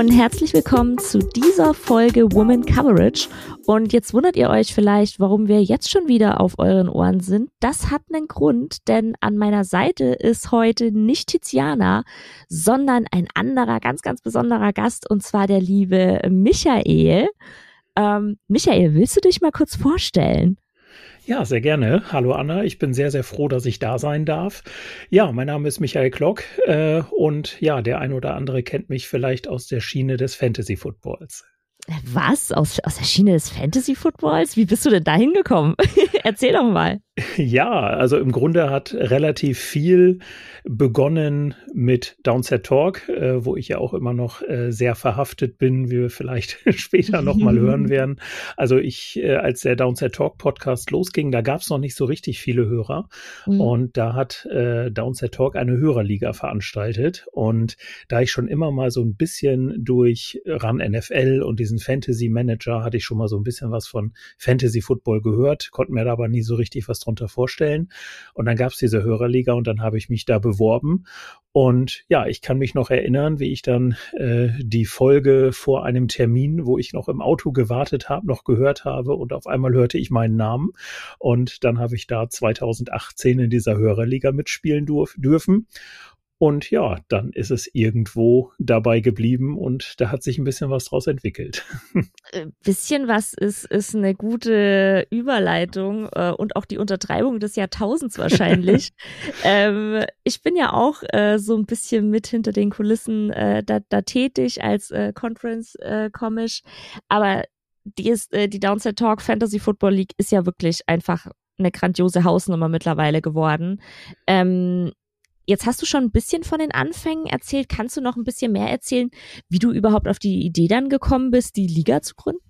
und herzlich willkommen zu dieser Folge Woman Coverage. Und jetzt wundert ihr euch vielleicht, warum wir jetzt schon wieder auf euren Ohren sind. Das hat einen Grund, denn an meiner Seite ist heute nicht Tiziana, sondern ein anderer, ganz, ganz besonderer Gast, und zwar der liebe Michael. Ähm, Michael, willst du dich mal kurz vorstellen? Ja, sehr gerne. Hallo Anna, ich bin sehr, sehr froh, dass ich da sein darf. Ja, mein Name ist Michael Klock äh, und ja, der ein oder andere kennt mich vielleicht aus der Schiene des Fantasy Footballs. Was? Aus, aus der Schiene des Fantasy Footballs? Wie bist du denn da hingekommen? Erzähl doch mal. Ja, also im Grunde hat relativ viel begonnen mit Downset Talk, äh, wo ich ja auch immer noch äh, sehr verhaftet bin, wie wir vielleicht später nochmal hören werden. Also ich, äh, als der Downset Talk Podcast losging, da gab es noch nicht so richtig viele Hörer. Mhm. Und da hat äh, Downset Talk eine Hörerliga veranstaltet. Und da ich schon immer mal so ein bisschen durch RAN NFL und diesen Fantasy Manager hatte ich schon mal so ein bisschen was von Fantasy Football gehört, konnte mir da aber nie so richtig was drunter vorstellen. Und dann gab es diese Hörerliga und dann habe ich mich da beworben. Und ja, ich kann mich noch erinnern, wie ich dann äh, die Folge vor einem Termin, wo ich noch im Auto gewartet habe, noch gehört habe und auf einmal hörte ich meinen Namen. Und dann habe ich da 2018 in dieser Hörerliga mitspielen dürfen. Und ja, dann ist es irgendwo dabei geblieben und da hat sich ein bisschen was draus entwickelt. Äh, bisschen was ist, ist eine gute Überleitung äh, und auch die Untertreibung des Jahrtausends wahrscheinlich. ähm, ich bin ja auch äh, so ein bisschen mit hinter den Kulissen äh, da, da tätig als äh, Conference-Comish, äh, aber die ist, die Downside Talk Fantasy Football League ist ja wirklich einfach eine grandiose Hausnummer mittlerweile geworden. Ähm, Jetzt hast du schon ein bisschen von den Anfängen erzählt. Kannst du noch ein bisschen mehr erzählen, wie du überhaupt auf die Idee dann gekommen bist, die Liga zu gründen?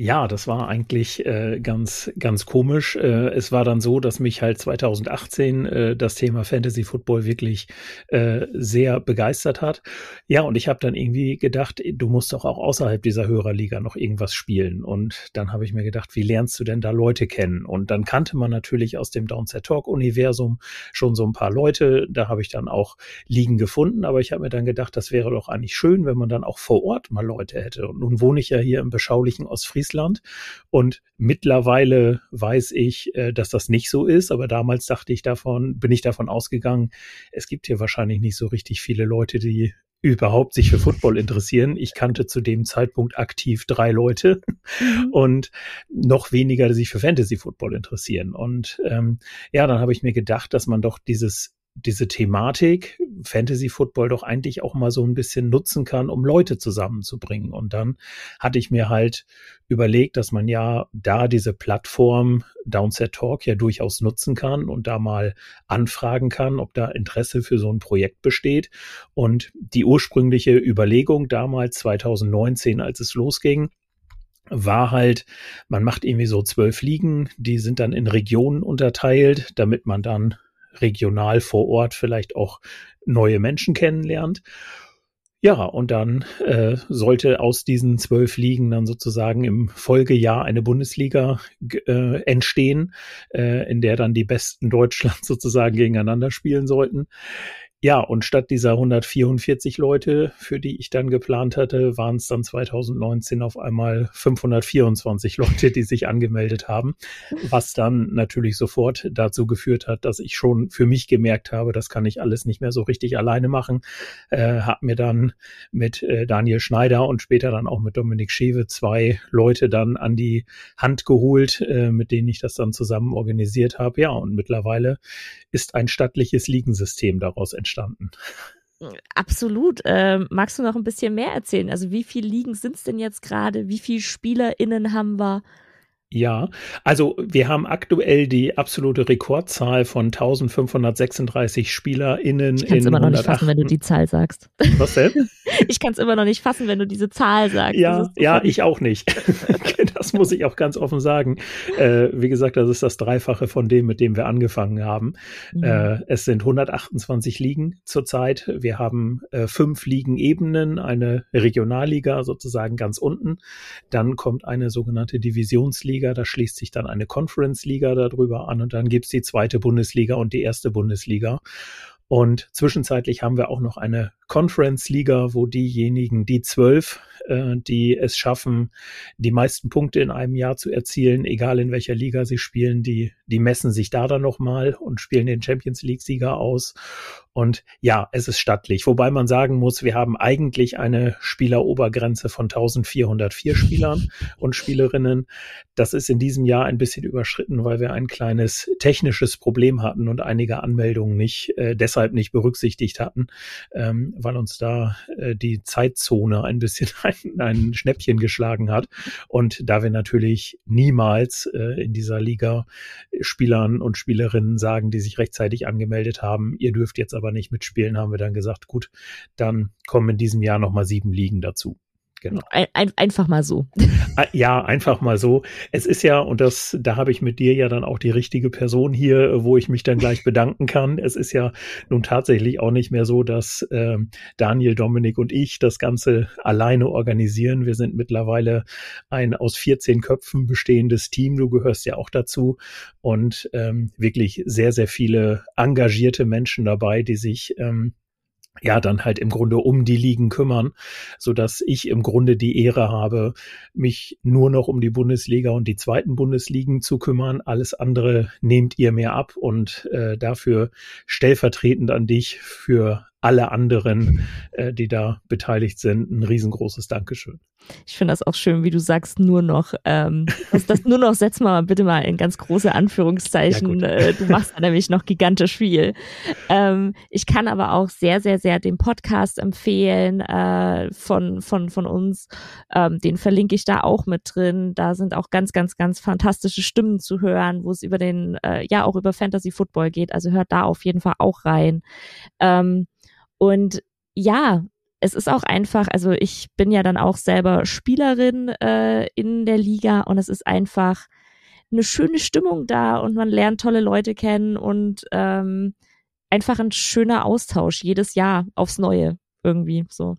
Ja, das war eigentlich äh, ganz, ganz komisch. Äh, es war dann so, dass mich halt 2018 äh, das Thema Fantasy Football wirklich äh, sehr begeistert hat. Ja, und ich habe dann irgendwie gedacht, du musst doch auch außerhalb dieser Hörerliga noch irgendwas spielen. Und dann habe ich mir gedacht, wie lernst du denn da Leute kennen? Und dann kannte man natürlich aus dem Downset Talk Universum schon so ein paar Leute. Da habe ich dann auch Ligen gefunden. Aber ich habe mir dann gedacht, das wäre doch eigentlich schön, wenn man dann auch vor Ort mal Leute hätte. Und nun wohne ich ja hier im beschaulichen Ostfriesland Island. Und mittlerweile weiß ich, äh, dass das nicht so ist, aber damals dachte ich davon, bin ich davon ausgegangen, es gibt hier wahrscheinlich nicht so richtig viele Leute, die überhaupt sich für Football interessieren. Ich kannte zu dem Zeitpunkt aktiv drei Leute mhm. und noch weniger, die sich für Fantasy Football interessieren. Und ähm, ja, dann habe ich mir gedacht, dass man doch dieses diese Thematik Fantasy Football doch eigentlich auch mal so ein bisschen nutzen kann, um Leute zusammenzubringen. Und dann hatte ich mir halt überlegt, dass man ja da diese Plattform Downset Talk ja durchaus nutzen kann und da mal anfragen kann, ob da Interesse für so ein Projekt besteht. Und die ursprüngliche Überlegung damals 2019, als es losging, war halt, man macht irgendwie so zwölf Ligen, die sind dann in Regionen unterteilt, damit man dann regional vor Ort vielleicht auch neue Menschen kennenlernt. Ja, und dann äh, sollte aus diesen zwölf Ligen dann sozusagen im Folgejahr eine Bundesliga äh, entstehen, äh, in der dann die Besten Deutschlands sozusagen gegeneinander spielen sollten. Ja, und statt dieser 144 Leute, für die ich dann geplant hatte, waren es dann 2019 auf einmal 524 Leute, die sich angemeldet haben, was dann natürlich sofort dazu geführt hat, dass ich schon für mich gemerkt habe, das kann ich alles nicht mehr so richtig alleine machen. Äh, hab mir dann mit äh, Daniel Schneider und später dann auch mit Dominik Schewe zwei Leute dann an die Hand geholt, äh, mit denen ich das dann zusammen organisiert habe. Ja, und mittlerweile ist ein stattliches Ligensystem daraus entstanden entstanden. Absolut. Ähm, magst du noch ein bisschen mehr erzählen? Also wie viele Ligen sind es denn jetzt gerade? Wie viele SpielerInnen haben wir? Ja, also wir haben aktuell die absolute Rekordzahl von 1536 SpielerInnen. Ich kann es immer noch nicht fassen, wenn du die Zahl sagst. Was denn? Ich kann es immer noch nicht fassen, wenn du diese Zahl sagst. Ja, ja, ich auch nicht. das muss ich auch ganz offen sagen. Äh, wie gesagt, das ist das Dreifache von dem, mit dem wir angefangen haben. Mhm. Äh, es sind 128 Ligen zurzeit. Wir haben äh, fünf Ligenebenen, eine Regionalliga sozusagen ganz unten. Dann kommt eine sogenannte Divisionsliga, da schließt sich dann eine Conference-Liga darüber an und dann gibt's die zweite Bundesliga und die erste Bundesliga. Und zwischenzeitlich haben wir auch noch eine Conference-Liga, wo diejenigen, die zwölf, äh, die es schaffen, die meisten Punkte in einem Jahr zu erzielen, egal in welcher Liga sie spielen, die, die messen sich da dann nochmal und spielen den Champions League-Sieger aus. Und ja, es ist stattlich. Wobei man sagen muss, wir haben eigentlich eine Spielerobergrenze von 1404 Spielern und Spielerinnen. Das ist in diesem Jahr ein bisschen überschritten, weil wir ein kleines technisches Problem hatten und einige Anmeldungen nicht, äh, deshalb nicht berücksichtigt hatten, ähm, weil uns da äh, die Zeitzone ein bisschen ein, ein Schnäppchen geschlagen hat. Und da wir natürlich niemals äh, in dieser Liga Spielern und Spielerinnen sagen, die sich rechtzeitig angemeldet haben, ihr dürft jetzt aber aber nicht mitspielen, haben wir dann gesagt, gut, dann kommen in diesem Jahr nochmal sieben Ligen dazu. Genau. Ein, einfach mal so. Ah, ja, einfach mal so. Es ist ja, und das, da habe ich mit dir ja dann auch die richtige Person hier, wo ich mich dann gleich bedanken kann. Es ist ja nun tatsächlich auch nicht mehr so, dass äh, Daniel, Dominik und ich das Ganze alleine organisieren. Wir sind mittlerweile ein aus 14 Köpfen bestehendes Team. Du gehörst ja auch dazu. Und ähm, wirklich sehr, sehr viele engagierte Menschen dabei, die sich ähm, ja dann halt im Grunde um die Ligen kümmern, so dass ich im Grunde die Ehre habe, mich nur noch um die Bundesliga und die zweiten Bundesligen zu kümmern. Alles andere nehmt ihr mir ab und äh, dafür stellvertretend an dich für alle anderen, äh, die da beteiligt sind, ein riesengroßes Dankeschön. Ich finde das auch schön, wie du sagst, nur noch, ähm, das, das nur noch setz mal bitte mal in ganz große Anführungszeichen. Ja, äh, du machst da nämlich noch gigantisch viel. Ähm, ich kann aber auch sehr, sehr, sehr den Podcast empfehlen äh, von, von, von uns. Ähm, den verlinke ich da auch mit drin. Da sind auch ganz, ganz, ganz fantastische Stimmen zu hören, wo es über den, äh, ja, auch über Fantasy Football geht. Also hört da auf jeden Fall auch rein. Ähm, und ja, es ist auch einfach, also ich bin ja dann auch selber Spielerin äh, in der Liga und es ist einfach eine schöne Stimmung da und man lernt tolle Leute kennen und ähm, einfach ein schöner Austausch jedes Jahr aufs Neue irgendwie so.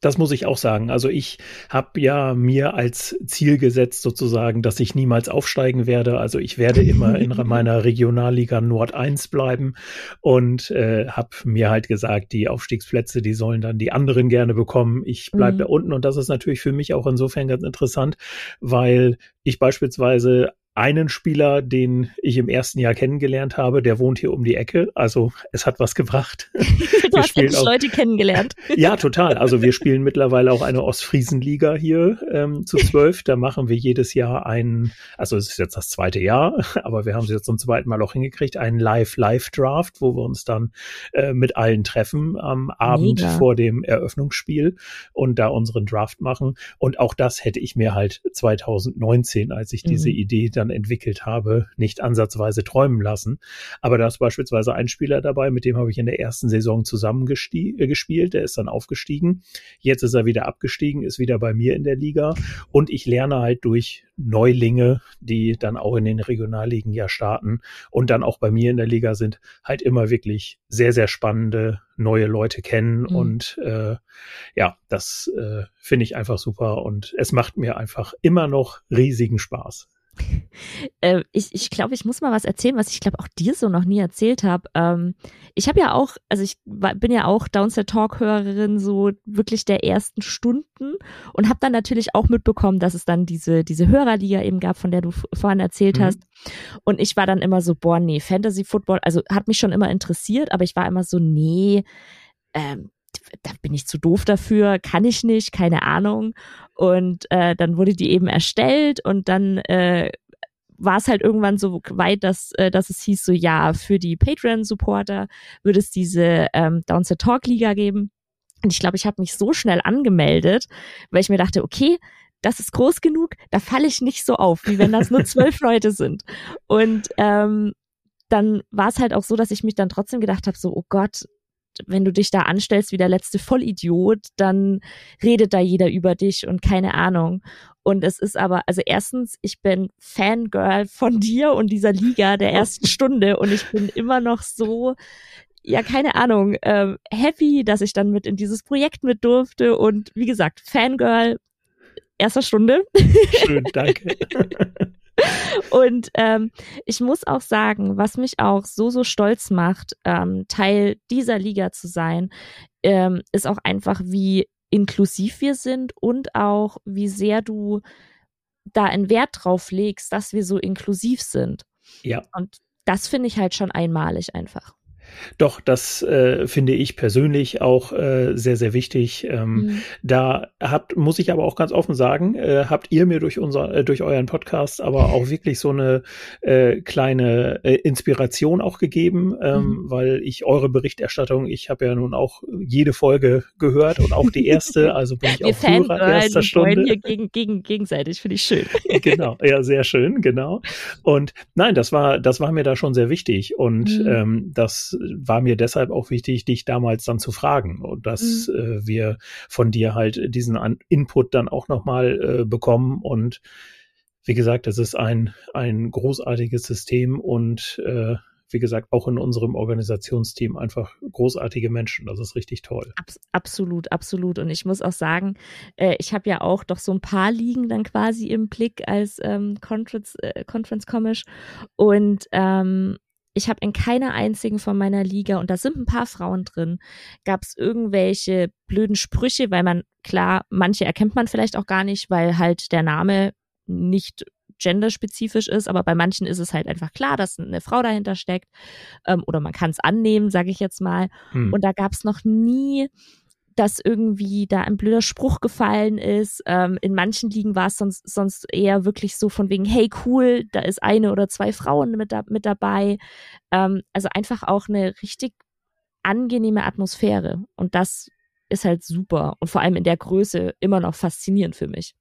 Das muss ich auch sagen. Also ich habe ja mir als Ziel gesetzt sozusagen, dass ich niemals aufsteigen werde. Also ich werde immer in meiner Regionalliga Nord 1 bleiben und äh, habe mir halt gesagt, die Aufstiegsplätze, die sollen dann die anderen gerne bekommen. Ich bleib mhm. da unten und das ist natürlich für mich auch insofern ganz interessant, weil ich beispielsweise einen Spieler, den ich im ersten Jahr kennengelernt habe, der wohnt hier um die Ecke. Also es hat was gebracht. du hast endlich auch, Leute kennengelernt. ja, total. Also wir spielen mittlerweile auch eine Ostfriesenliga hier ähm, zu zwölf. Da machen wir jedes Jahr einen, also es ist jetzt das zweite Jahr, aber wir haben es jetzt zum zweiten Mal auch hingekriegt, einen Live-Live-Draft, wo wir uns dann äh, mit allen treffen am Abend Mega. vor dem Eröffnungsspiel und da unseren Draft machen. Und auch das hätte ich mir halt 2019, als ich mhm. diese Idee dann entwickelt habe, nicht ansatzweise träumen lassen. Aber da ist beispielsweise ein Spieler dabei, mit dem habe ich in der ersten Saison zusammen äh, gespielt. Der ist dann aufgestiegen. Jetzt ist er wieder abgestiegen, ist wieder bei mir in der Liga. Und ich lerne halt durch Neulinge, die dann auch in den Regionalligen ja starten und dann auch bei mir in der Liga sind, halt immer wirklich sehr, sehr spannende neue Leute kennen. Mhm. Und äh, ja, das äh, finde ich einfach super und es macht mir einfach immer noch riesigen Spaß. Äh, ich ich glaube, ich muss mal was erzählen, was ich glaube auch dir so noch nie erzählt habe. Ähm, ich habe ja auch, also ich war, bin ja auch Downset Talk Hörerin so wirklich der ersten Stunden und habe dann natürlich auch mitbekommen, dass es dann diese diese Hörerliga eben gab, von der du vorhin erzählt mhm. hast. Und ich war dann immer so, boah, nee, Fantasy Football, also hat mich schon immer interessiert, aber ich war immer so, nee, ähm, da bin ich zu doof dafür, kann ich nicht, keine Ahnung. Und äh, dann wurde die eben erstellt und dann äh, war es halt irgendwann so weit, dass, äh, dass es hieß so, ja, für die Patreon-Supporter würde es diese ähm, Downset Talk Liga geben. Und ich glaube, ich habe mich so schnell angemeldet, weil ich mir dachte, okay, das ist groß genug, da falle ich nicht so auf, wie wenn das nur zwölf Leute sind. Und ähm, dann war es halt auch so, dass ich mich dann trotzdem gedacht habe, so, oh Gott, wenn du dich da anstellst wie der letzte Vollidiot, dann redet da jeder über dich und keine Ahnung. Und es ist aber, also erstens, ich bin Fangirl von dir und dieser Liga der ersten Stunde und ich bin immer noch so, ja, keine Ahnung, äh, happy, dass ich dann mit in dieses Projekt mit durfte und wie gesagt, Fangirl erster Stunde. Schön, danke. Und ähm, ich muss auch sagen, was mich auch so, so stolz macht, ähm, Teil dieser Liga zu sein, ähm, ist auch einfach, wie inklusiv wir sind und auch, wie sehr du da einen Wert drauf legst, dass wir so inklusiv sind. Ja. Und das finde ich halt schon einmalig einfach. Doch, das äh, finde ich persönlich auch äh, sehr, sehr wichtig. Ähm, mhm. Da habt, muss ich aber auch ganz offen sagen, äh, habt ihr mir durch unser, äh, durch euren Podcast aber auch wirklich so eine äh, kleine äh, Inspiration auch gegeben, ähm, mhm. weil ich eure Berichterstattung, ich habe ja nun auch jede Folge gehört und auch die erste, also bin ich auch Hörer erster Stunde. hier gegen, gegen, gegenseitig, finde ich schön. genau, ja, sehr schön, genau. Und nein, das war, das war mir da schon sehr wichtig und mhm. ähm, das war mir deshalb auch wichtig, dich damals dann zu fragen und dass mhm. äh, wir von dir halt diesen An Input dann auch nochmal äh, bekommen und wie gesagt, es ist ein, ein großartiges System und äh, wie gesagt, auch in unserem Organisationsteam einfach großartige Menschen. Das ist richtig toll. Abs absolut, absolut. Und ich muss auch sagen, äh, ich habe ja auch doch so ein paar Ligen dann quasi im Blick als ähm, Conference, äh, Conference Commish. Und ähm, ich habe in keiner einzigen von meiner Liga, und da sind ein paar Frauen drin, gab es irgendwelche blöden Sprüche, weil man, klar, manche erkennt man vielleicht auch gar nicht, weil halt der Name nicht genderspezifisch ist, aber bei manchen ist es halt einfach klar, dass eine Frau dahinter steckt ähm, oder man kann es annehmen, sage ich jetzt mal. Hm. Und da gab es noch nie dass irgendwie da ein blöder Spruch gefallen ist. Ähm, in manchen Ligen war es sonst, sonst eher wirklich so von wegen, hey cool, da ist eine oder zwei Frauen mit, da, mit dabei. Ähm, also einfach auch eine richtig angenehme Atmosphäre. Und das ist halt super und vor allem in der Größe immer noch faszinierend für mich.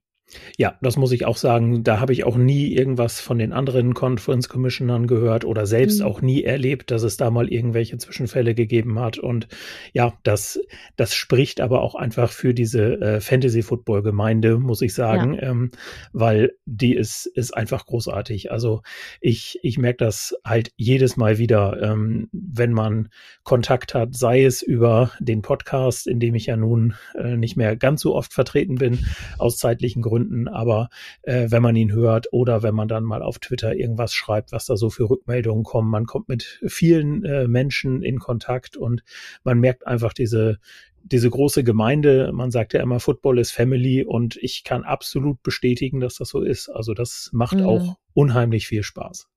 Ja, das muss ich auch sagen. Da habe ich auch nie irgendwas von den anderen Conference Commissionern gehört oder selbst mhm. auch nie erlebt, dass es da mal irgendwelche Zwischenfälle gegeben hat. Und ja, das, das spricht aber auch einfach für diese äh, Fantasy Football Gemeinde, muss ich sagen, ja. ähm, weil die ist, ist einfach großartig. Also ich, ich merke das halt jedes Mal wieder, ähm, wenn man Kontakt hat, sei es über den Podcast, in dem ich ja nun äh, nicht mehr ganz so oft vertreten bin, aus zeitlichen Gründen Gründen, aber äh, wenn man ihn hört oder wenn man dann mal auf Twitter irgendwas schreibt, was da so für Rückmeldungen kommen, man kommt mit vielen äh, Menschen in Kontakt und man merkt einfach diese diese große Gemeinde, man sagt ja immer, Football ist Family und ich kann absolut bestätigen, dass das so ist. Also das macht mhm. auch unheimlich viel Spaß.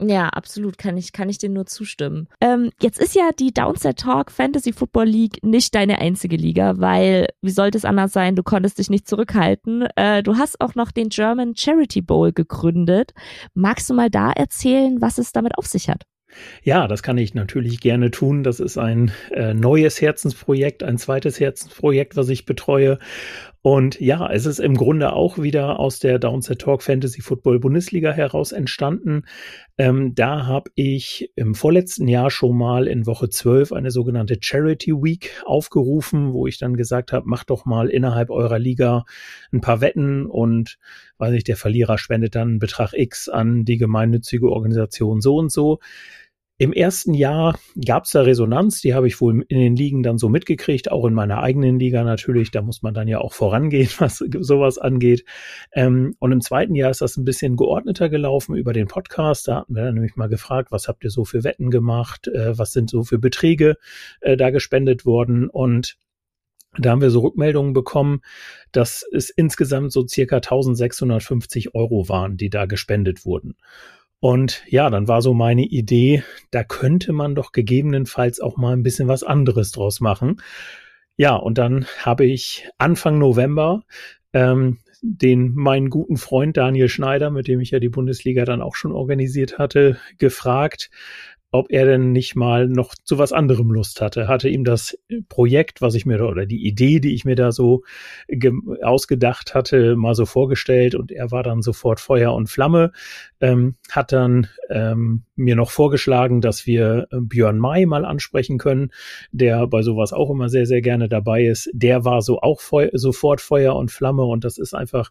Ja, absolut, kann ich, kann ich dir nur zustimmen. Ähm, jetzt ist ja die Downset Talk Fantasy Football League nicht deine einzige Liga, weil, wie sollte es anders sein, du konntest dich nicht zurückhalten. Äh, du hast auch noch den German Charity Bowl gegründet. Magst du mal da erzählen, was es damit auf sich hat? Ja, das kann ich natürlich gerne tun. Das ist ein äh, neues Herzensprojekt, ein zweites Herzensprojekt, was ich betreue. Und ja, es ist im Grunde auch wieder aus der Downset Talk Fantasy Football Bundesliga heraus entstanden. Ähm, da habe ich im vorletzten Jahr schon mal in Woche 12 eine sogenannte Charity Week aufgerufen, wo ich dann gesagt habe, macht doch mal innerhalb eurer Liga ein paar Wetten und weiß ich, der Verlierer spendet dann einen Betrag X an die gemeinnützige Organisation so und so. Im ersten Jahr gab es da Resonanz, die habe ich wohl in den Ligen dann so mitgekriegt, auch in meiner eigenen Liga natürlich. Da muss man dann ja auch vorangehen, was sowas angeht. Ähm, und im zweiten Jahr ist das ein bisschen geordneter gelaufen über den Podcast. Da hatten wir dann nämlich mal gefragt, was habt ihr so für Wetten gemacht? Äh, was sind so für Beträge äh, da gespendet worden? Und da haben wir so Rückmeldungen bekommen, dass es insgesamt so circa 1650 Euro waren, die da gespendet wurden. Und ja, dann war so meine Idee, da könnte man doch gegebenenfalls auch mal ein bisschen was anderes draus machen. Ja, und dann habe ich Anfang November ähm, den meinen guten Freund Daniel Schneider, mit dem ich ja die Bundesliga dann auch schon organisiert hatte, gefragt, ob er denn nicht mal noch zu was anderem Lust hatte. Hatte ihm das Projekt, was ich mir da, oder die Idee, die ich mir da so ausgedacht hatte, mal so vorgestellt und er war dann sofort Feuer und Flamme, ähm, hat dann ähm, mir noch vorgeschlagen, dass wir äh, Björn May mal ansprechen können, der bei sowas auch immer sehr, sehr gerne dabei ist. Der war so auch Feu sofort Feuer und Flamme und das ist einfach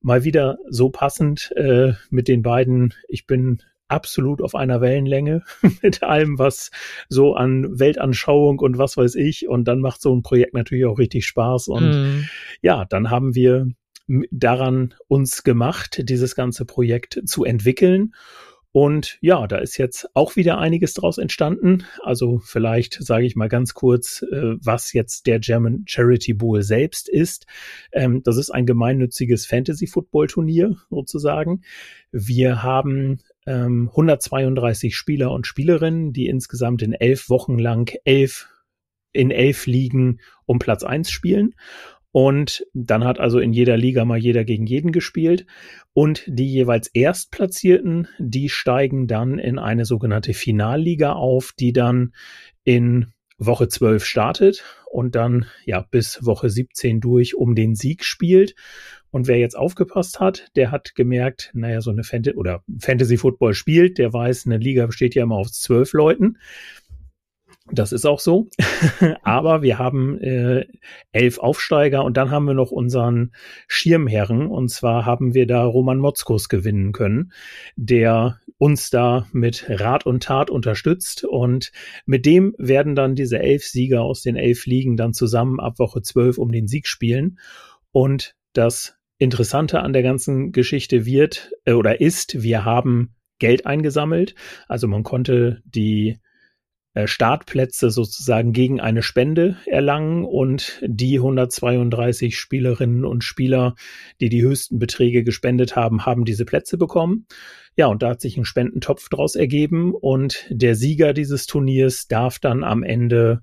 mal wieder so passend äh, mit den beiden. Ich bin absolut auf einer Wellenlänge mit allem, was so an Weltanschauung und was weiß ich. Und dann macht so ein Projekt natürlich auch richtig Spaß. Und mm. ja, dann haben wir daran uns gemacht, dieses ganze Projekt zu entwickeln. Und ja, da ist jetzt auch wieder einiges draus entstanden. Also vielleicht sage ich mal ganz kurz, äh, was jetzt der German Charity Bowl selbst ist. Ähm, das ist ein gemeinnütziges Fantasy-Football-Turnier sozusagen. Wir haben ähm, 132 Spieler und Spielerinnen, die insgesamt in elf Wochen lang elf in elf Ligen um Platz eins spielen. Und dann hat also in jeder Liga mal jeder gegen jeden gespielt. Und die jeweils Erstplatzierten, die steigen dann in eine sogenannte Finalliga auf, die dann in Woche 12 startet und dann ja bis Woche 17 durch um den Sieg spielt. Und wer jetzt aufgepasst hat, der hat gemerkt, naja, so eine Fantasy oder Fantasy Football spielt, der weiß, eine Liga besteht ja immer aus zwölf Leuten. Das ist auch so. Aber wir haben äh, elf Aufsteiger und dann haben wir noch unseren Schirmherren. Und zwar haben wir da Roman Motzkos gewinnen können, der uns da mit Rat und Tat unterstützt. Und mit dem werden dann diese elf Sieger aus den elf Ligen dann zusammen ab Woche zwölf um den Sieg spielen. Und das Interessante an der ganzen Geschichte wird äh, oder ist, wir haben Geld eingesammelt. Also man konnte die Startplätze sozusagen gegen eine Spende erlangen und die 132 Spielerinnen und Spieler, die die höchsten Beträge gespendet haben, haben diese Plätze bekommen. Ja, und da hat sich ein Spendentopf draus ergeben und der Sieger dieses Turniers darf dann am Ende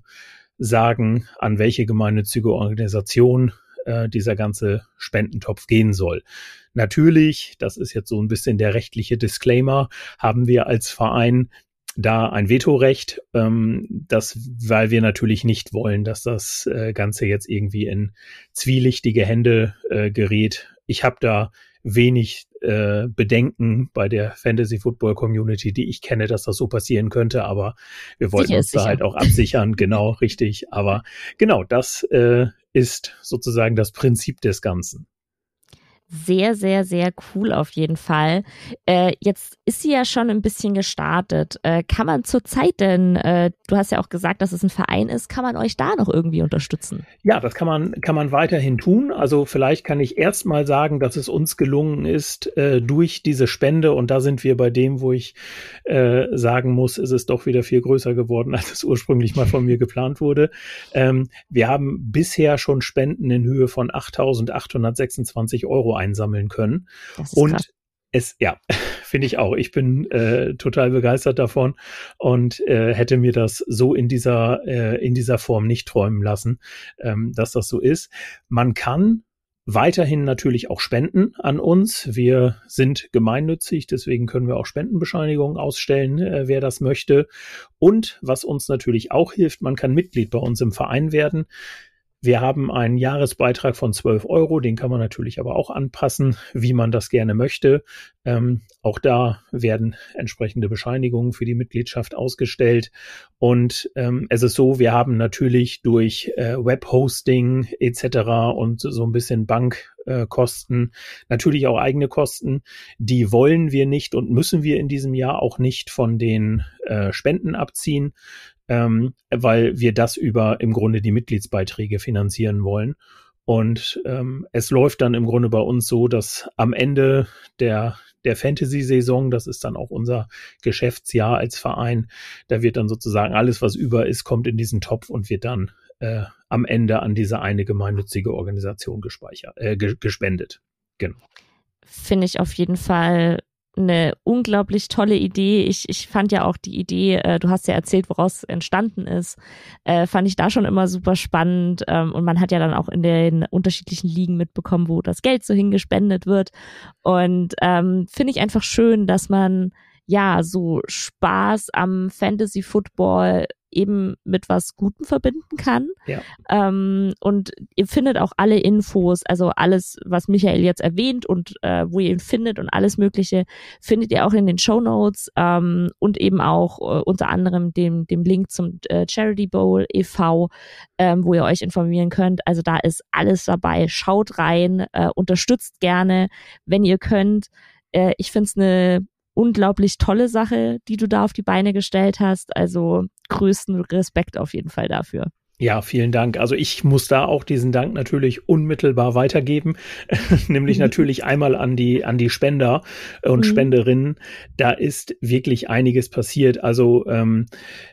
sagen, an welche gemeinnützige Organisation äh, dieser ganze Spendentopf gehen soll. Natürlich, das ist jetzt so ein bisschen der rechtliche Disclaimer, haben wir als Verein da ein Vetorecht, ähm, das, weil wir natürlich nicht wollen, dass das äh, Ganze jetzt irgendwie in zwielichtige Hände äh, gerät. Ich habe da wenig äh, Bedenken bei der Fantasy Football Community, die ich kenne, dass das so passieren könnte, aber wir wollten uns da halt auch absichern, genau, richtig. Aber genau, das äh, ist sozusagen das Prinzip des Ganzen sehr, sehr, sehr cool auf jeden Fall. Äh, jetzt ist sie ja schon ein bisschen gestartet. Äh, kann man zurzeit denn, äh, du hast ja auch gesagt, dass es ein Verein ist, kann man euch da noch irgendwie unterstützen? Ja, das kann man, kann man weiterhin tun. Also vielleicht kann ich erst mal sagen, dass es uns gelungen ist, äh, durch diese Spende, und da sind wir bei dem, wo ich äh, sagen muss, ist es doch wieder viel größer geworden, als es ursprünglich mal von mir geplant wurde. Ähm, wir haben bisher schon Spenden in Höhe von 8.826 Euro einsammeln können. Und krass. es, ja, finde ich auch. Ich bin äh, total begeistert davon und äh, hätte mir das so in dieser, äh, in dieser Form nicht träumen lassen, ähm, dass das so ist. Man kann weiterhin natürlich auch spenden an uns. Wir sind gemeinnützig, deswegen können wir auch Spendenbescheinigungen ausstellen, äh, wer das möchte. Und was uns natürlich auch hilft, man kann Mitglied bei uns im Verein werden. Wir haben einen Jahresbeitrag von 12 Euro, den kann man natürlich aber auch anpassen, wie man das gerne möchte. Ähm, auch da werden entsprechende Bescheinigungen für die Mitgliedschaft ausgestellt. Und ähm, es ist so, wir haben natürlich durch äh, Webhosting etc. und so ein bisschen Bankkosten äh, natürlich auch eigene Kosten. Die wollen wir nicht und müssen wir in diesem Jahr auch nicht von den äh, Spenden abziehen ähm, weil wir das über im Grunde die Mitgliedsbeiträge finanzieren wollen. Und ähm, es läuft dann im Grunde bei uns so, dass am Ende der, der Fantasy-Saison, das ist dann auch unser Geschäftsjahr als Verein, da wird dann sozusagen alles, was über ist, kommt in diesen Topf und wird dann äh, am Ende an diese eine gemeinnützige Organisation gespeichert, äh, gespendet. Genau. Finde ich auf jeden Fall eine unglaublich tolle Idee. Ich, ich fand ja auch die Idee, äh, du hast ja erzählt, woraus entstanden ist, äh, fand ich da schon immer super spannend. Ähm, und man hat ja dann auch in den unterschiedlichen Ligen mitbekommen, wo das Geld so hingespendet wird. Und ähm, finde ich einfach schön, dass man ja so Spaß am Fantasy Football eben mit was Gutem verbinden kann. Ja. Ähm, und ihr findet auch alle Infos, also alles, was Michael jetzt erwähnt und äh, wo ihr ihn findet und alles Mögliche, findet ihr auch in den Show Notes ähm, und eben auch äh, unter anderem dem, dem Link zum äh, Charity Bowl e.V., ähm, wo ihr euch informieren könnt. Also da ist alles dabei. Schaut rein, äh, unterstützt gerne, wenn ihr könnt. Äh, ich finde es eine unglaublich tolle Sache, die du da auf die Beine gestellt hast. Also größten Respekt auf jeden Fall dafür. Ja, vielen Dank. Also ich muss da auch diesen Dank natürlich unmittelbar weitergeben, nämlich mhm. natürlich einmal an die an die Spender und mhm. Spenderinnen. Da ist wirklich einiges passiert. Also ähm,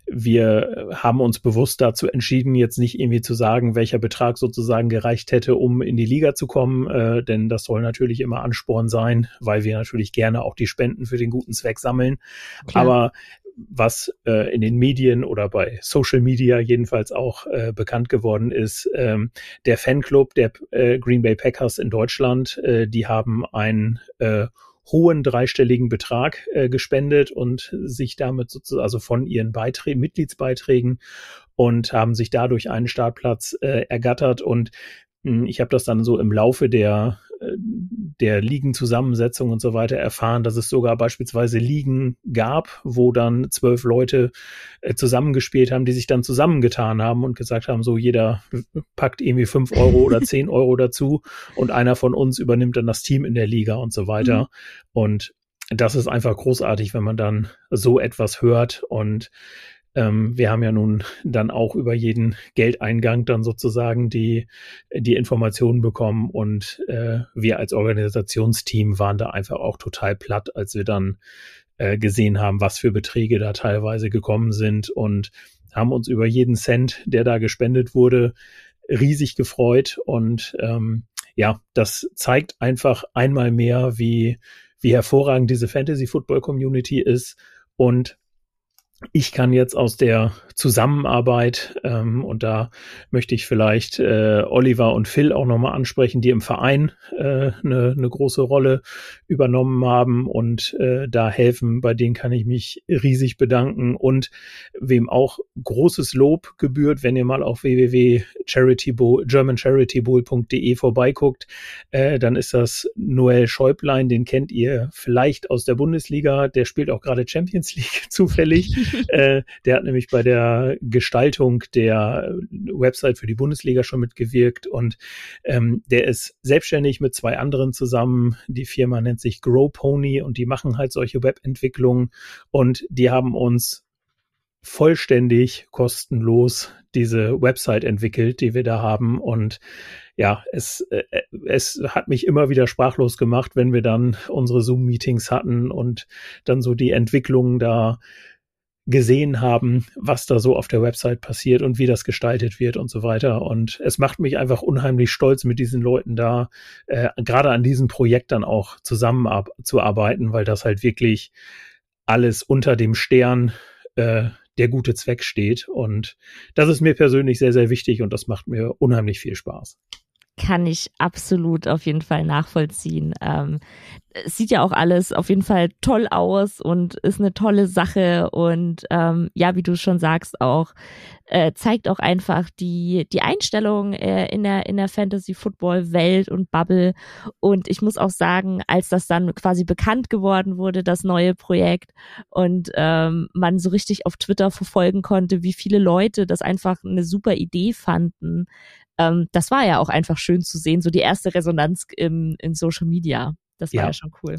wir haben uns bewusst dazu entschieden, jetzt nicht irgendwie zu sagen, welcher Betrag sozusagen gereicht hätte, um in die Liga zu kommen, äh, denn das soll natürlich immer Ansporn sein, weil wir natürlich gerne auch die Spenden für den guten Zweck sammeln. Klar. Aber was äh, in den Medien oder bei Social Media jedenfalls auch äh, bekannt geworden ist. Ähm, der Fanclub der äh, Green Bay Packers in Deutschland, äh, die haben einen äh, hohen dreistelligen Betrag äh, gespendet und sich damit sozusagen, also von ihren Beiträ Mitgliedsbeiträgen und haben sich dadurch einen Startplatz äh, ergattert und ich habe das dann so im Laufe der der Ligenzusammensetzung und so weiter erfahren, dass es sogar beispielsweise Ligen gab, wo dann zwölf Leute äh, zusammengespielt haben, die sich dann zusammengetan haben und gesagt haben, so jeder packt irgendwie fünf Euro oder zehn Euro dazu und einer von uns übernimmt dann das Team in der Liga und so weiter. Mhm. Und das ist einfach großartig, wenn man dann so etwas hört und ähm, wir haben ja nun dann auch über jeden Geldeingang dann sozusagen die, die Informationen bekommen und äh, wir als Organisationsteam waren da einfach auch total platt, als wir dann äh, gesehen haben, was für Beträge da teilweise gekommen sind und haben uns über jeden Cent, der da gespendet wurde, riesig gefreut und ähm, ja, das zeigt einfach einmal mehr, wie, wie hervorragend diese Fantasy Football Community ist und ich kann jetzt aus der Zusammenarbeit, ähm, und da möchte ich vielleicht äh, Oliver und Phil auch nochmal ansprechen, die im Verein eine äh, ne, ne große Rolle übernommen haben und äh, da helfen. Bei denen kann ich mich riesig bedanken und wem auch großes Lob gebührt, wenn ihr mal auf www.germancharitybowl.de vorbeiguckt, äh, dann ist das Noel Schäublein, den kennt ihr vielleicht aus der Bundesliga, der spielt auch gerade Champions League zufällig. äh, der hat nämlich bei der Gestaltung der Website für die Bundesliga schon mitgewirkt und ähm, der ist selbstständig mit zwei anderen zusammen. Die Firma nennt sich Grow Pony und die machen halt solche Webentwicklungen und die haben uns vollständig kostenlos diese Website entwickelt, die wir da haben und ja, es, äh, es hat mich immer wieder sprachlos gemacht, wenn wir dann unsere Zoom-Meetings hatten und dann so die Entwicklungen da gesehen haben, was da so auf der Website passiert und wie das gestaltet wird und so weiter. Und es macht mich einfach unheimlich stolz, mit diesen Leuten da äh, gerade an diesem Projekt dann auch zusammenzuarbeiten, weil das halt wirklich alles unter dem Stern äh, der gute Zweck steht. Und das ist mir persönlich sehr, sehr wichtig und das macht mir unheimlich viel Spaß kann ich absolut auf jeden Fall nachvollziehen. Ähm, es sieht ja auch alles auf jeden Fall toll aus und ist eine tolle Sache und ähm, ja, wie du schon sagst, auch äh, zeigt auch einfach die die Einstellung äh, in der in der Fantasy Football Welt und Bubble und ich muss auch sagen, als das dann quasi bekannt geworden wurde, das neue Projekt und ähm, man so richtig auf Twitter verfolgen konnte, wie viele Leute das einfach eine super Idee fanden, ähm, das war ja auch einfach schön zu sehen, so die erste Resonanz im, in Social Media. Das war ja, ja schon cool.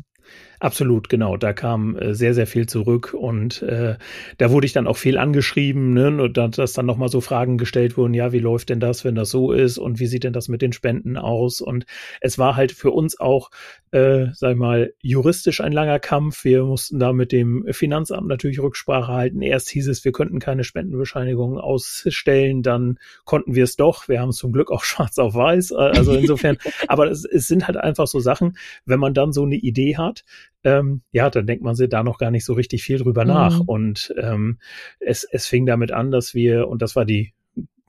Absolut, genau. Da kam äh, sehr, sehr viel zurück und äh, da wurde ich dann auch viel angeschrieben, ne? Und da, dass dann nochmal so Fragen gestellt wurden, ja, wie läuft denn das, wenn das so ist und wie sieht denn das mit den Spenden aus? Und es war halt für uns auch, äh, sag ich mal, juristisch ein langer Kampf. Wir mussten da mit dem Finanzamt natürlich Rücksprache halten. Erst hieß es, wir könnten keine Spendenbescheinigung ausstellen, dann konnten wir es doch. Wir haben es zum Glück auch schwarz auf weiß. Äh, also insofern, aber es, es sind halt einfach so Sachen, wenn man dann so eine Idee hat, ähm, ja, dann denkt man sich da noch gar nicht so richtig viel drüber mhm. nach. Und ähm, es, es fing damit an, dass wir, und das war die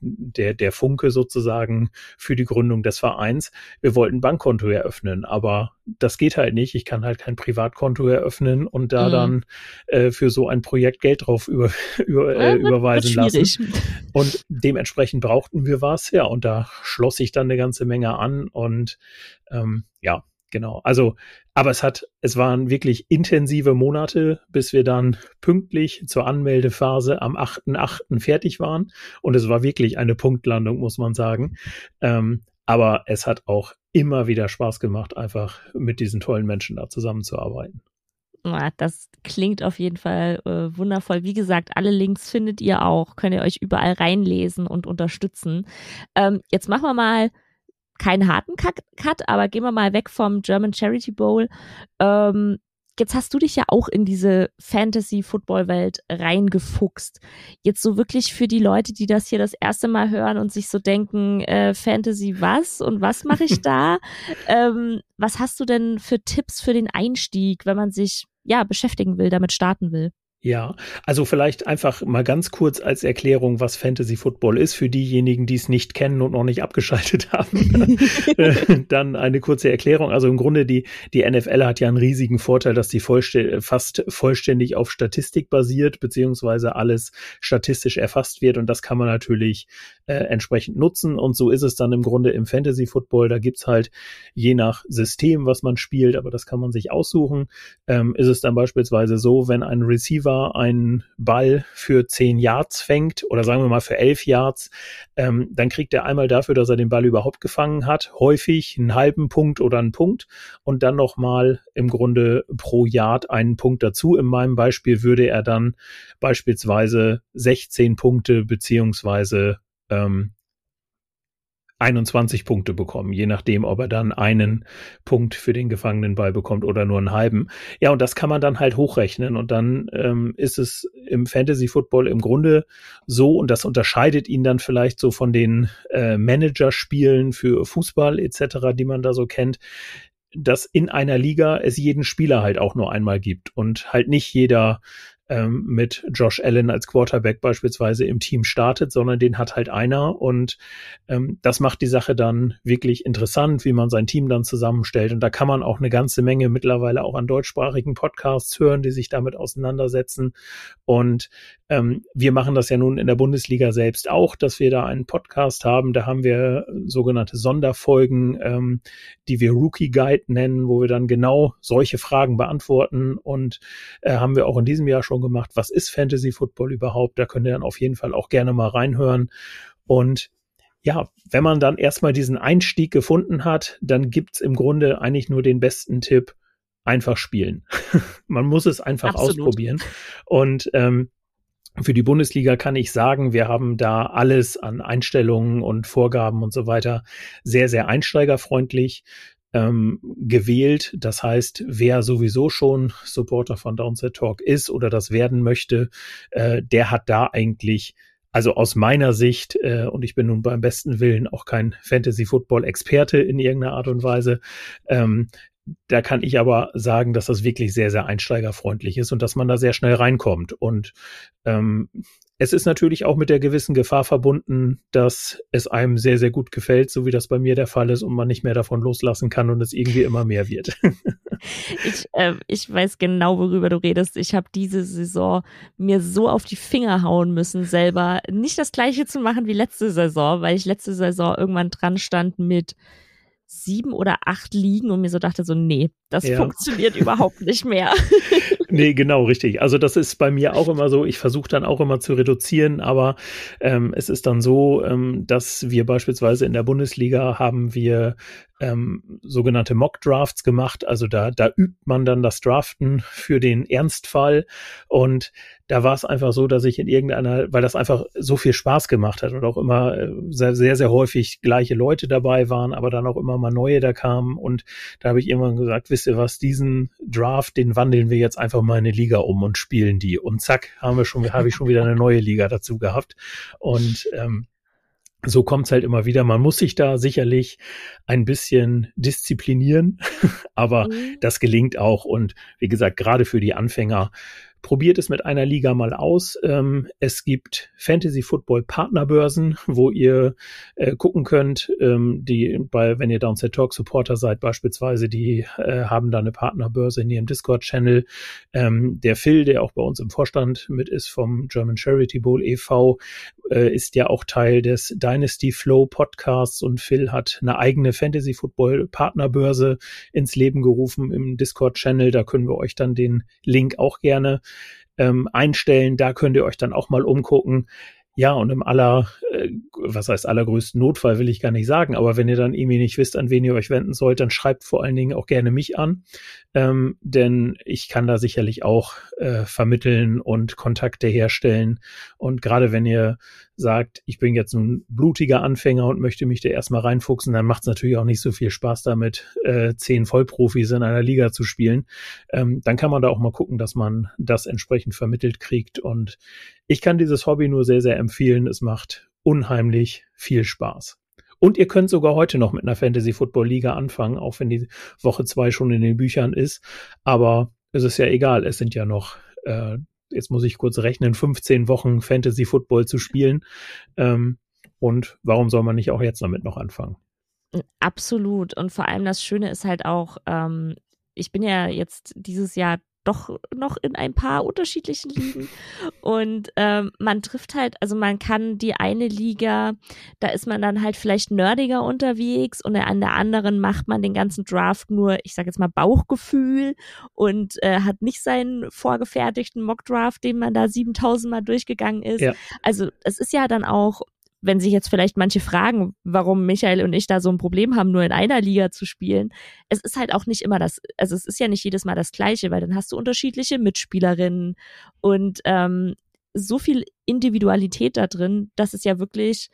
der, der Funke sozusagen für die Gründung des Vereins. Wir wollten Bankkonto eröffnen, aber das geht halt nicht. Ich kann halt kein Privatkonto eröffnen und da mhm. dann äh, für so ein Projekt Geld drauf über, über, äh, überweisen lassen. Und dementsprechend brauchten wir was, ja, und da schloss sich dann eine ganze Menge an und ähm, ja, Genau. Also, aber es hat, es waren wirklich intensive Monate, bis wir dann pünktlich zur Anmeldephase am 8.8. fertig waren. Und es war wirklich eine Punktlandung, muss man sagen. Ähm, aber es hat auch immer wieder Spaß gemacht, einfach mit diesen tollen Menschen da zusammenzuarbeiten. Das klingt auf jeden Fall äh, wundervoll. Wie gesagt, alle Links findet ihr auch, könnt ihr euch überall reinlesen und unterstützen. Ähm, jetzt machen wir mal keinen harten Cut, aber gehen wir mal weg vom German Charity Bowl. Ähm, jetzt hast du dich ja auch in diese Fantasy-Football-Welt reingefuchst. Jetzt so wirklich für die Leute, die das hier das erste Mal hören und sich so denken, äh, Fantasy was und was mache ich da? ähm, was hast du denn für Tipps für den Einstieg, wenn man sich ja beschäftigen will, damit starten will? Ja, also vielleicht einfach mal ganz kurz als Erklärung, was Fantasy Football ist, für diejenigen, die es nicht kennen und noch nicht abgeschaltet haben. Äh, dann eine kurze Erklärung. Also im Grunde die, die NFL hat ja einen riesigen Vorteil, dass die vollstä fast vollständig auf Statistik basiert, beziehungsweise alles statistisch erfasst wird und das kann man natürlich äh, entsprechend nutzen und so ist es dann im Grunde im Fantasy Football. Da gibt's halt je nach System, was man spielt, aber das kann man sich aussuchen, ähm, ist es dann beispielsweise so, wenn ein Receiver einen Ball für zehn Yards fängt oder sagen wir mal für elf Yards, ähm, dann kriegt er einmal dafür, dass er den Ball überhaupt gefangen hat, häufig einen halben Punkt oder einen Punkt und dann nochmal im Grunde pro Yard einen Punkt dazu. In meinem Beispiel würde er dann beispielsweise 16 Punkte beziehungsweise ähm, 21 Punkte bekommen, je nachdem, ob er dann einen Punkt für den gefangenen Ball bekommt oder nur einen halben. Ja, und das kann man dann halt hochrechnen und dann ähm, ist es im Fantasy Football im Grunde so und das unterscheidet ihn dann vielleicht so von den äh, Managerspielen für Fußball etc., die man da so kennt, dass in einer Liga es jeden Spieler halt auch nur einmal gibt und halt nicht jeder ähm, mit Josh Allen als Quarterback beispielsweise im Team startet, sondern den hat halt einer. Und ähm, das macht die Sache dann wirklich interessant, wie man sein Team dann zusammenstellt. Und da kann man auch eine ganze Menge mittlerweile auch an deutschsprachigen Podcasts hören, die sich damit auseinandersetzen. Und ähm, wir machen das ja nun in der Bundesliga selbst auch, dass wir da einen Podcast haben, da haben wir sogenannte Sonderfolgen, ähm, die wir Rookie Guide nennen, wo wir dann genau solche Fragen beantworten. Und äh, haben wir auch in diesem Jahr schon Sendung gemacht, was ist Fantasy Football überhaupt? Da könnt ihr dann auf jeden Fall auch gerne mal reinhören. Und ja, wenn man dann erstmal diesen Einstieg gefunden hat, dann gibt's im Grunde eigentlich nur den besten Tipp, einfach spielen. man muss es einfach Absolut. ausprobieren. Und ähm, für die Bundesliga kann ich sagen, wir haben da alles an Einstellungen und Vorgaben und so weiter sehr, sehr einsteigerfreundlich ähm, gewählt. Das heißt, wer sowieso schon Supporter von Downset Talk ist oder das werden möchte, äh, der hat da eigentlich also aus meiner Sicht, äh, und ich bin nun beim besten Willen auch kein Fantasy-Football-Experte in irgendeiner Art und Weise, ähm, da kann ich aber sagen, dass das wirklich sehr, sehr einsteigerfreundlich ist und dass man da sehr schnell reinkommt. Und ähm, es ist natürlich auch mit der gewissen Gefahr verbunden, dass es einem sehr, sehr gut gefällt, so wie das bei mir der Fall ist und man nicht mehr davon loslassen kann und es irgendwie immer mehr wird. ich, äh, ich weiß genau, worüber du redest. Ich habe diese Saison mir so auf die Finger hauen müssen, selber nicht das gleiche zu machen wie letzte Saison, weil ich letzte Saison irgendwann dran stand mit sieben oder acht liegen und mir so dachte so, nee, das ja. funktioniert überhaupt nicht mehr. nee, genau, richtig. Also das ist bei mir auch immer so, ich versuche dann auch immer zu reduzieren, aber ähm, es ist dann so, ähm, dass wir beispielsweise in der Bundesliga haben wir ähm, sogenannte Mock Drafts gemacht. Also da, da übt man dann das Draften für den Ernstfall. Und da war es einfach so, dass ich in irgendeiner, weil das einfach so viel Spaß gemacht hat und auch immer äh, sehr, sehr, sehr häufig gleiche Leute dabei waren, aber dann auch immer mal neue da kamen. Und da habe ich irgendwann gesagt, wisst ihr was, diesen Draft, den wandeln wir jetzt einfach mal in eine Liga um und spielen die. Und zack, haben wir schon, habe ich schon wieder eine neue Liga dazu gehabt. Und ähm, so kommt's halt immer wieder. Man muss sich da sicherlich ein bisschen disziplinieren, aber mhm. das gelingt auch. Und wie gesagt, gerade für die Anfänger Probiert es mit einer Liga mal aus. Ähm, es gibt Fantasy Football Partnerbörsen, wo ihr äh, gucken könnt, ähm, die bei, wenn ihr Downset Talk Supporter seid beispielsweise, die äh, haben da eine Partnerbörse in ihrem Discord-Channel. Ähm, der Phil, der auch bei uns im Vorstand mit ist vom German Charity Bowl e.V., äh, ist ja auch Teil des Dynasty Flow Podcasts und Phil hat eine eigene Fantasy Football Partnerbörse ins Leben gerufen im Discord-Channel. Da können wir euch dann den Link auch gerne ähm, einstellen. Da könnt ihr euch dann auch mal umgucken. Ja, und im aller, äh, was heißt allergrößten Notfall will ich gar nicht sagen, aber wenn ihr dann irgendwie nicht wisst, an wen ihr euch wenden sollt, dann schreibt vor allen Dingen auch gerne mich an, ähm, denn ich kann da sicherlich auch äh, vermitteln und Kontakte herstellen. Und gerade wenn ihr sagt, ich bin jetzt ein blutiger Anfänger und möchte mich da erstmal reinfuchsen, dann macht es natürlich auch nicht so viel Spaß damit, äh, zehn Vollprofis in einer Liga zu spielen. Ähm, dann kann man da auch mal gucken, dass man das entsprechend vermittelt kriegt. Und ich kann dieses Hobby nur sehr, sehr empfehlen. Es macht unheimlich viel Spaß. Und ihr könnt sogar heute noch mit einer Fantasy Football Liga anfangen, auch wenn die Woche zwei schon in den Büchern ist. Aber es ist ja egal, es sind ja noch äh, jetzt muss ich kurz rechnen, 15 Wochen Fantasy Football zu spielen. Ähm, und warum soll man nicht auch jetzt damit noch anfangen? Absolut. Und vor allem das Schöne ist halt auch, ähm, ich bin ja jetzt dieses Jahr doch noch in ein paar unterschiedlichen Ligen. Und ähm, man trifft halt, also man kann die eine Liga, da ist man dann halt vielleicht nerdiger unterwegs und an der anderen macht man den ganzen Draft nur, ich sag jetzt mal, Bauchgefühl und äh, hat nicht seinen vorgefertigten Mockdraft, den man da 7000 Mal durchgegangen ist. Ja. Also es ist ja dann auch wenn sich jetzt vielleicht manche fragen, warum Michael und ich da so ein Problem haben, nur in einer Liga zu spielen, es ist halt auch nicht immer das, also es ist ja nicht jedes Mal das Gleiche, weil dann hast du unterschiedliche Mitspielerinnen und ähm, so viel Individualität da drin, dass es ja wirklich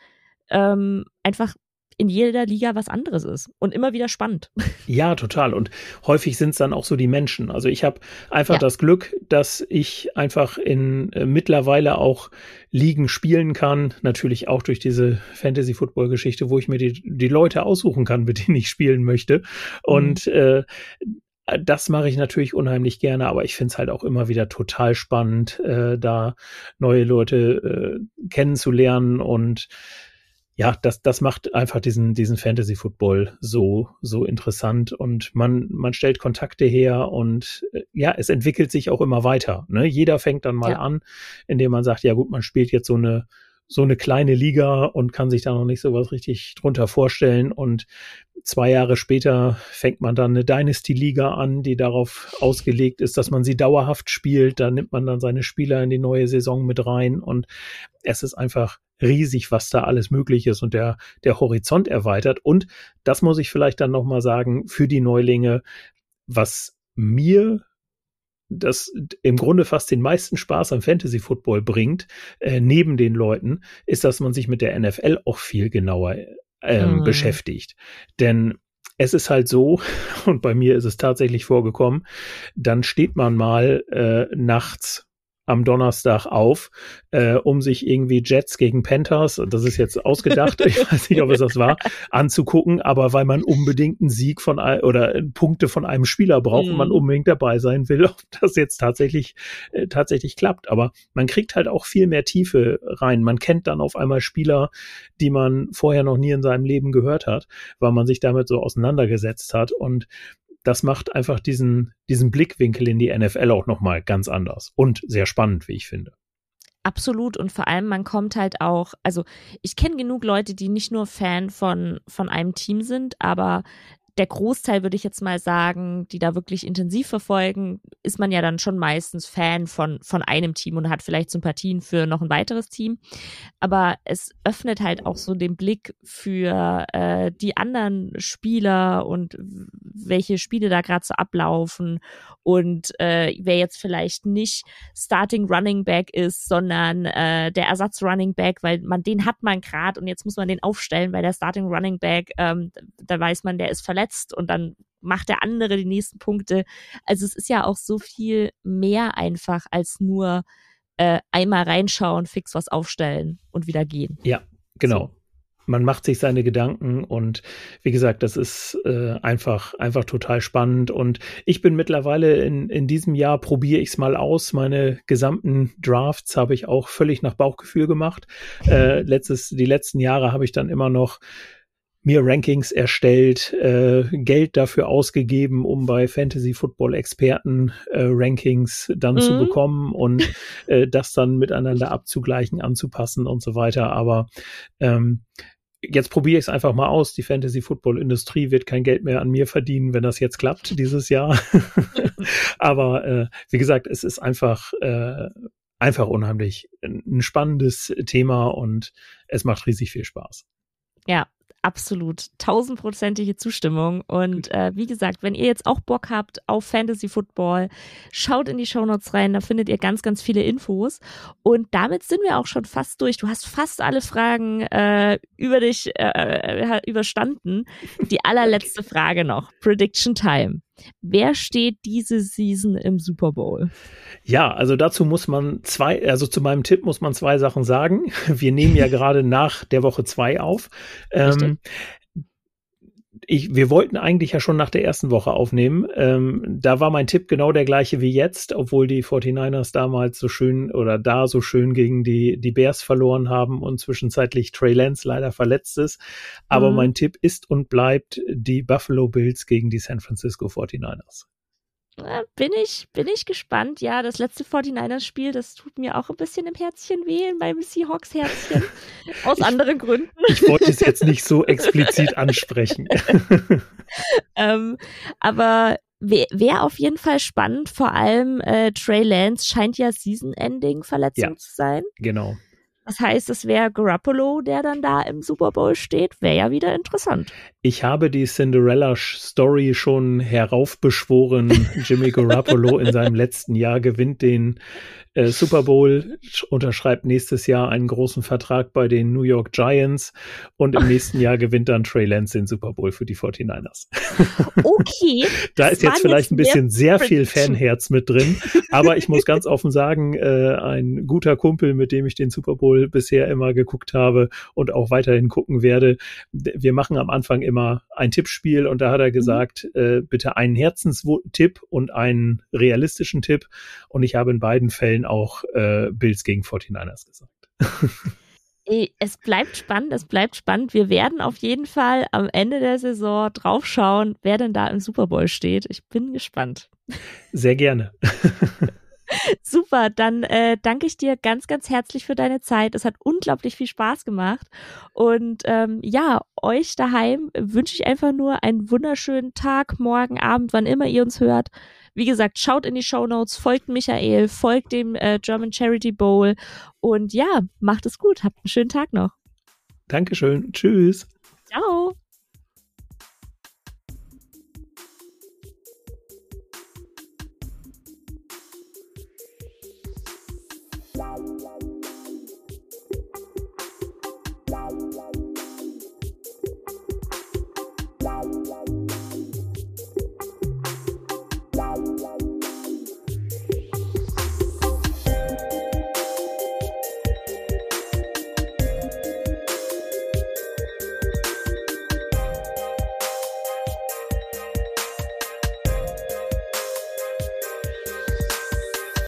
ähm, einfach in jeder Liga was anderes ist und immer wieder spannend. Ja, total. Und häufig sind es dann auch so die Menschen. Also ich habe einfach ja. das Glück, dass ich einfach in äh, mittlerweile auch Ligen spielen kann. Natürlich auch durch diese Fantasy-Football-Geschichte, wo ich mir die, die Leute aussuchen kann, mit denen ich spielen möchte. Und mhm. äh, das mache ich natürlich unheimlich gerne, aber ich finde es halt auch immer wieder total spannend, äh, da neue Leute äh, kennenzulernen und ja, das, das macht einfach diesen, diesen Fantasy Football so, so interessant und man, man stellt Kontakte her und äh, ja, es entwickelt sich auch immer weiter. Ne? Jeder fängt dann mal ja. an, indem man sagt, ja gut, man spielt jetzt so eine, so eine kleine Liga und kann sich da noch nicht so was richtig drunter vorstellen und zwei Jahre später fängt man dann eine Dynasty-Liga an, die darauf ausgelegt ist, dass man sie dauerhaft spielt. Da nimmt man dann seine Spieler in die neue Saison mit rein und es ist einfach riesig, was da alles möglich ist und der, der Horizont erweitert. Und das muss ich vielleicht dann nochmal sagen, für die Neulinge, was mir das im Grunde fast den meisten Spaß am Fantasy Football bringt, äh, neben den Leuten, ist, dass man sich mit der NFL auch viel genauer ähm, mhm. beschäftigt. Denn es ist halt so, und bei mir ist es tatsächlich vorgekommen, dann steht man mal äh, nachts am Donnerstag auf, äh, um sich irgendwie Jets gegen Panthers, das ist jetzt ausgedacht, ich weiß nicht, ob es das war, anzugucken, aber weil man unbedingt einen Sieg von oder Punkte von einem Spieler braucht mhm. und man mhm. unbedingt dabei sein will, ob das jetzt tatsächlich äh, tatsächlich klappt. Aber man kriegt halt auch viel mehr Tiefe rein. Man kennt dann auf einmal Spieler, die man vorher noch nie in seinem Leben gehört hat, weil man sich damit so auseinandergesetzt hat und das macht einfach diesen, diesen Blickwinkel in die NFL auch nochmal ganz anders und sehr spannend, wie ich finde. Absolut und vor allem man kommt halt auch, also ich kenne genug Leute, die nicht nur Fan von von einem Team sind, aber der Großteil, würde ich jetzt mal sagen, die da wirklich intensiv verfolgen, ist man ja dann schon meistens Fan von, von einem Team und hat vielleicht Sympathien für noch ein weiteres Team. Aber es öffnet halt auch so den Blick für äh, die anderen Spieler und welche Spiele da gerade so ablaufen und äh, wer jetzt vielleicht nicht Starting Running Back ist, sondern äh, der Ersatz Running Back, weil man den hat man gerade und jetzt muss man den aufstellen, weil der Starting Running Back, ähm, da weiß man, der ist verletzt verletzt und dann macht der andere die nächsten Punkte. Also es ist ja auch so viel mehr einfach als nur äh, einmal reinschauen, fix was aufstellen und wieder gehen. Ja, genau. So. Man macht sich seine Gedanken und wie gesagt, das ist äh, einfach einfach total spannend und ich bin mittlerweile in, in diesem Jahr probiere ich es mal aus. Meine gesamten Drafts habe ich auch völlig nach Bauchgefühl gemacht. Äh, letztes die letzten Jahre habe ich dann immer noch mir Rankings erstellt, äh, Geld dafür ausgegeben, um bei Fantasy Football Experten äh, Rankings dann mhm. zu bekommen und äh, das dann miteinander abzugleichen, anzupassen und so weiter. Aber ähm, jetzt probiere ich es einfach mal aus. Die Fantasy Football Industrie wird kein Geld mehr an mir verdienen, wenn das jetzt klappt dieses Jahr. Aber äh, wie gesagt, es ist einfach äh, einfach unheimlich ein spannendes Thema und es macht riesig viel Spaß. Ja, absolut tausendprozentige Zustimmung. Und äh, wie gesagt, wenn ihr jetzt auch Bock habt auf Fantasy Football, schaut in die Shownotes rein, da findet ihr ganz, ganz viele Infos. Und damit sind wir auch schon fast durch. Du hast fast alle Fragen äh, über dich äh, äh überstanden. Die allerletzte Frage noch. Prediction Time. Wer steht diese Season im Super Bowl? Ja, also dazu muss man zwei, also zu meinem Tipp muss man zwei Sachen sagen. Wir nehmen ja gerade nach der Woche zwei auf. Ähm, ich, wir wollten eigentlich ja schon nach der ersten Woche aufnehmen. Ähm, da war mein Tipp genau der gleiche wie jetzt, obwohl die 49ers damals so schön oder da so schön gegen die, die Bears verloren haben und zwischenzeitlich Trey Lance leider verletzt ist. Aber mhm. mein Tipp ist und bleibt die Buffalo Bills gegen die San Francisco 49ers bin ich, bin ich gespannt. Ja, das letzte 49ers-Spiel, das tut mir auch ein bisschen im Herzchen weh, beim Seahawks-Herzchen. aus anderen Gründen. Ich wollte es jetzt nicht so explizit ansprechen. ähm, aber wäre wär auf jeden Fall spannend. Vor allem äh, Trey Lance scheint ja Season-Ending-Verletzung ja, zu sein. Genau. Das heißt, es wäre Garoppolo, der dann da im Super Bowl steht. Wäre ja wieder interessant. Ich habe die Cinderella-Story schon heraufbeschworen. Jimmy Garoppolo in seinem letzten Jahr gewinnt den äh, Super Bowl, unterschreibt nächstes Jahr einen großen Vertrag bei den New York Giants und im nächsten Jahr gewinnt dann Trey Lance den Super Bowl für die 49ers. Okay. da ist jetzt vielleicht jetzt ein bisschen sehr viel Fanherz mit drin, aber ich muss ganz offen sagen, äh, ein guter Kumpel, mit dem ich den Super Bowl bisher immer geguckt habe und auch weiterhin gucken werde. Wir machen am Anfang immer ein Tippspiel und da hat er mhm. gesagt, mhm. äh, bitte einen Herzenstipp und einen realistischen Tipp und ich habe in beiden Fällen auch äh, Bills gegen 49ers gesagt. es bleibt spannend, es bleibt spannend. Wir werden auf jeden Fall am Ende der Saison draufschauen, wer denn da im Super Bowl steht. Ich bin gespannt. Sehr gerne. Super, dann äh, danke ich dir ganz, ganz herzlich für deine Zeit. Es hat unglaublich viel Spaß gemacht. Und ähm, ja, euch daheim wünsche ich einfach nur einen wunderschönen Tag, morgen, Abend, wann immer ihr uns hört. Wie gesagt, schaut in die Show Notes, folgt Michael, folgt dem äh, German Charity Bowl und ja, macht es gut. Habt einen schönen Tag noch. Dankeschön. Tschüss. Ciao.